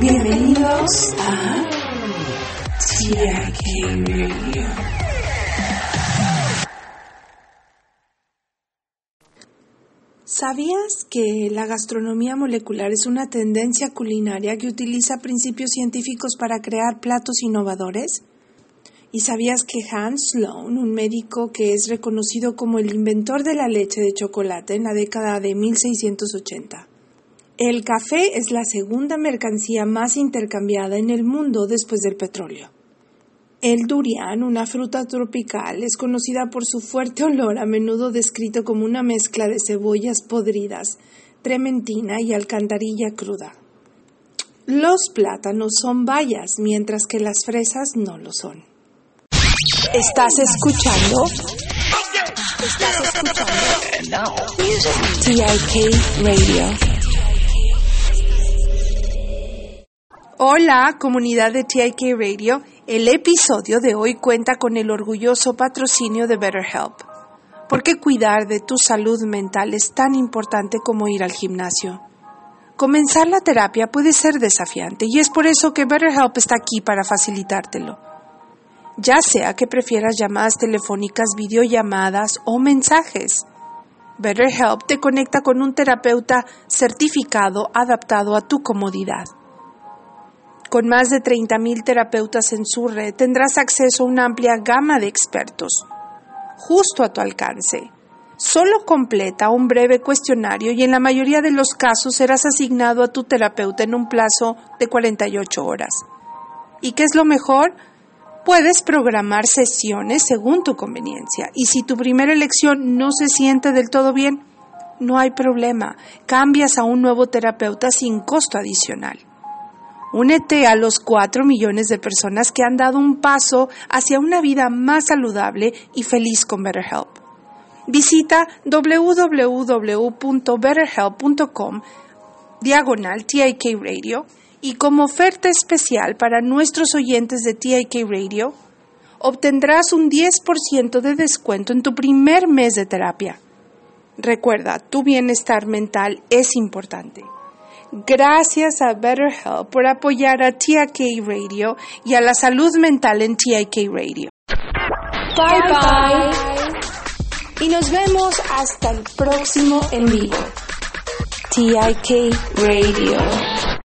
Bienvenidos a Radio. ¿Sabías que la gastronomía molecular es una tendencia culinaria que utiliza principios científicos para crear platos innovadores? ¿Y sabías que Hans Sloan, un médico que es reconocido como el inventor de la leche de chocolate en la década de 1680, el café es la segunda mercancía más intercambiada en el mundo después del petróleo. El durian, una fruta tropical, es conocida por su fuerte olor, a menudo descrito como una mezcla de cebollas podridas, trementina y alcantarilla cruda. Los plátanos son bayas, mientras que las fresas no lo son. ¿Estás escuchando? ¿Estás escuchando? TIK Radio. Hola, comunidad de TIK Radio. El episodio de hoy cuenta con el orgulloso patrocinio de BetterHelp. ¿Por qué cuidar de tu salud mental es tan importante como ir al gimnasio? Comenzar la terapia puede ser desafiante y es por eso que BetterHelp está aquí para facilitártelo. Ya sea que prefieras llamadas telefónicas, videollamadas o mensajes. BetterHelp te conecta con un terapeuta certificado adaptado a tu comodidad. Con más de 30.000 terapeutas en su red tendrás acceso a una amplia gama de expertos, justo a tu alcance. Solo completa un breve cuestionario y en la mayoría de los casos serás asignado a tu terapeuta en un plazo de 48 horas. ¿Y qué es lo mejor? Puedes programar sesiones según tu conveniencia y si tu primera elección no se siente del todo bien, no hay problema, cambias a un nuevo terapeuta sin costo adicional. Únete a los 4 millones de personas que han dado un paso hacia una vida más saludable y feliz con BetterHelp. Visita www.betterhelp.com diagonal TIK Radio y como oferta especial para nuestros oyentes de TIK Radio, obtendrás un 10% de descuento en tu primer mes de terapia. Recuerda, tu bienestar mental es importante. Gracias a BetterHelp por apoyar a TIK Radio y a la salud mental en TIK Radio. Bye bye. Y nos vemos hasta el próximo en vivo. TIK Radio.